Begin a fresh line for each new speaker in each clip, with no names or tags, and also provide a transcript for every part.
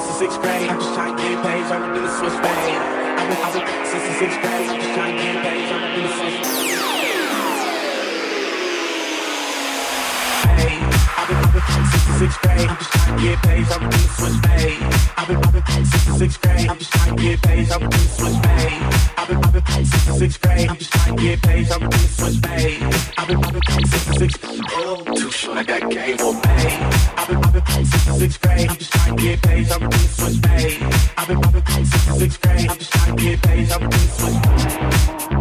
since the sixth grade. I'm just trying to get paid, so I'm the Swiss bank. I've been, I've been since the sixth grade.
I'm just
trying to get paid, so I'm the Swiss bank. Six grade. I'm just trying to get paid from Switch Bay. I've been popping since sixth grade. I'm just trying to get paid from Switch Bay. I've been popping since sixth grade. I'm just trying to get paid from Christmas Bay. I've been popping since sixth.
Oh, too short. I got game on
May. I've been popping since sixth grade. I'm just trying to get paid from Switch Bay. I've been popping oh, since sixth grade. I'm just trying to get paid from Switch
Bay.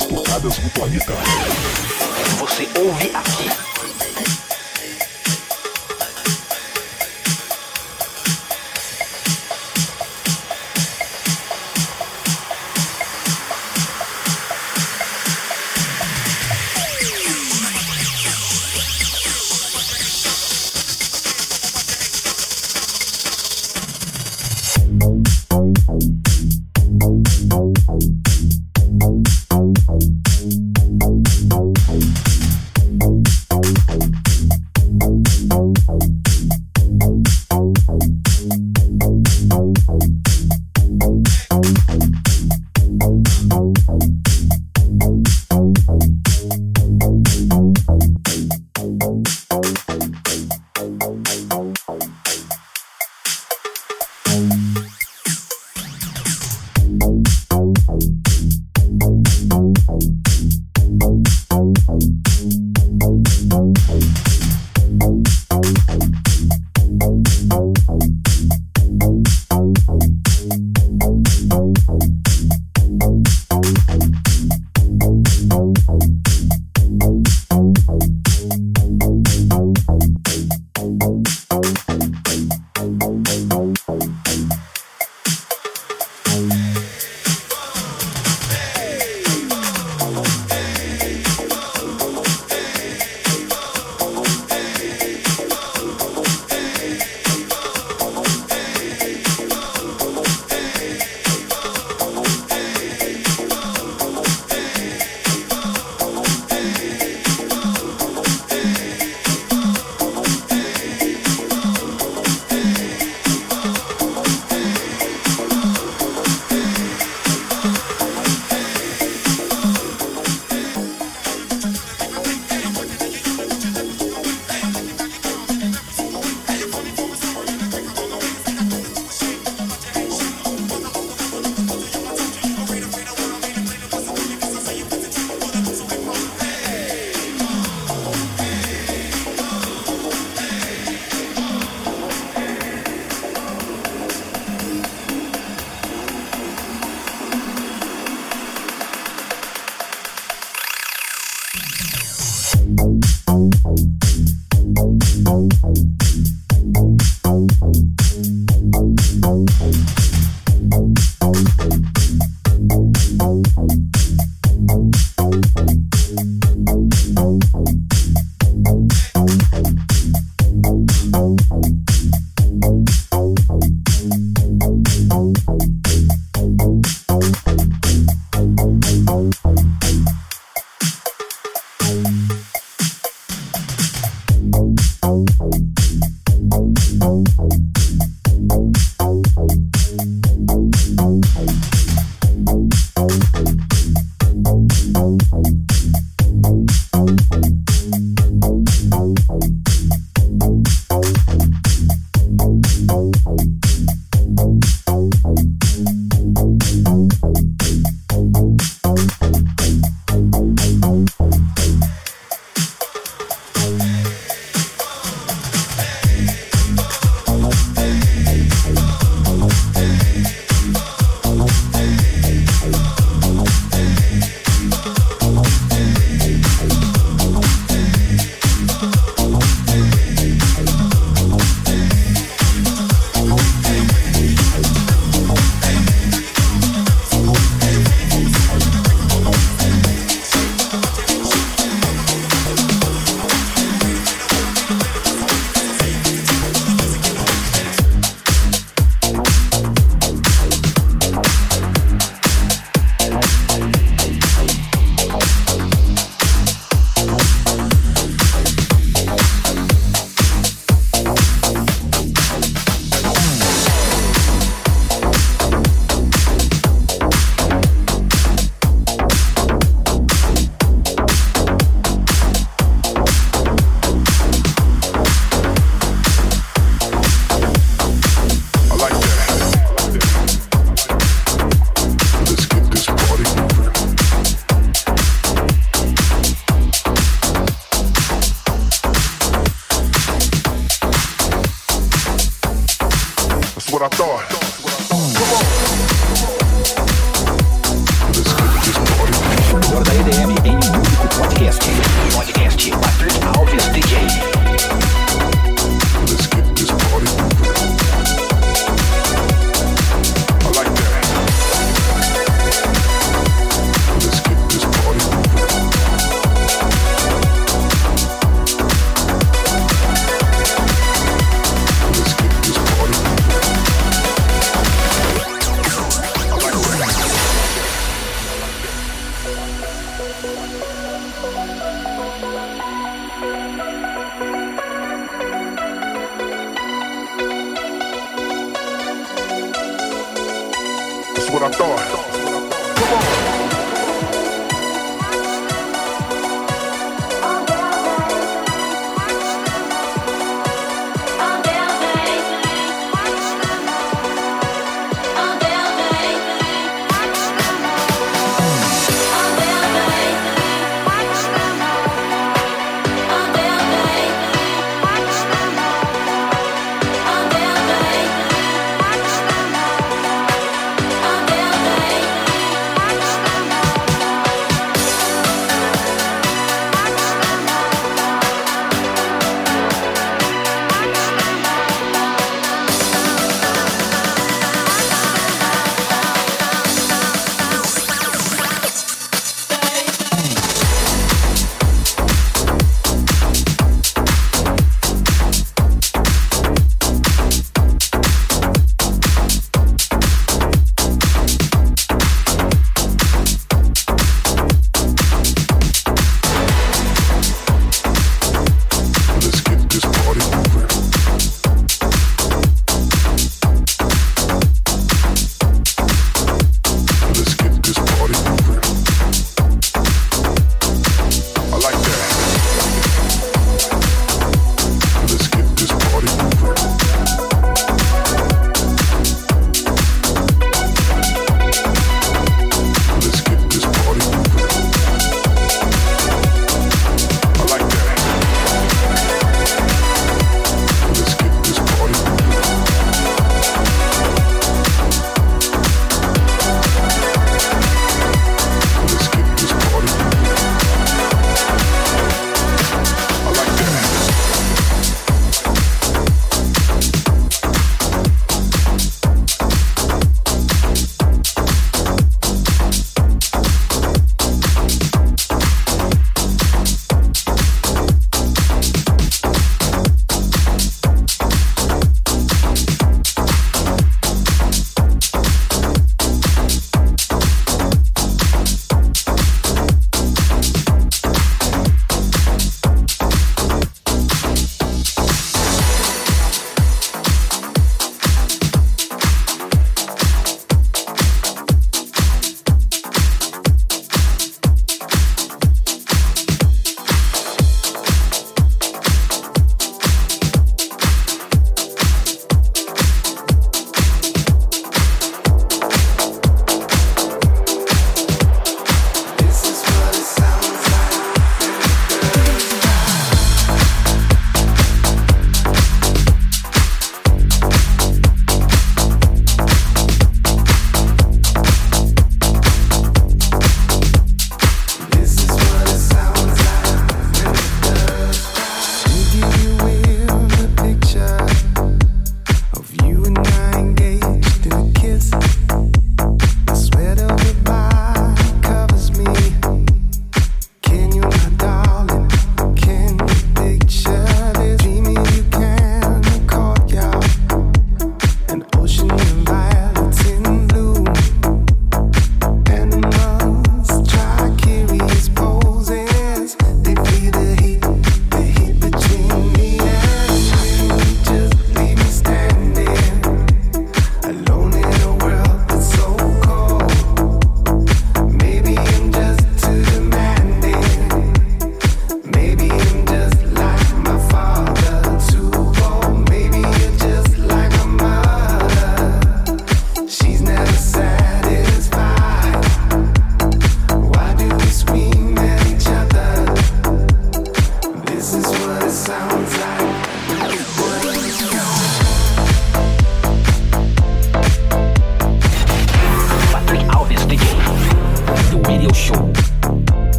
as tocadas do planeta.
Você ouve aqui.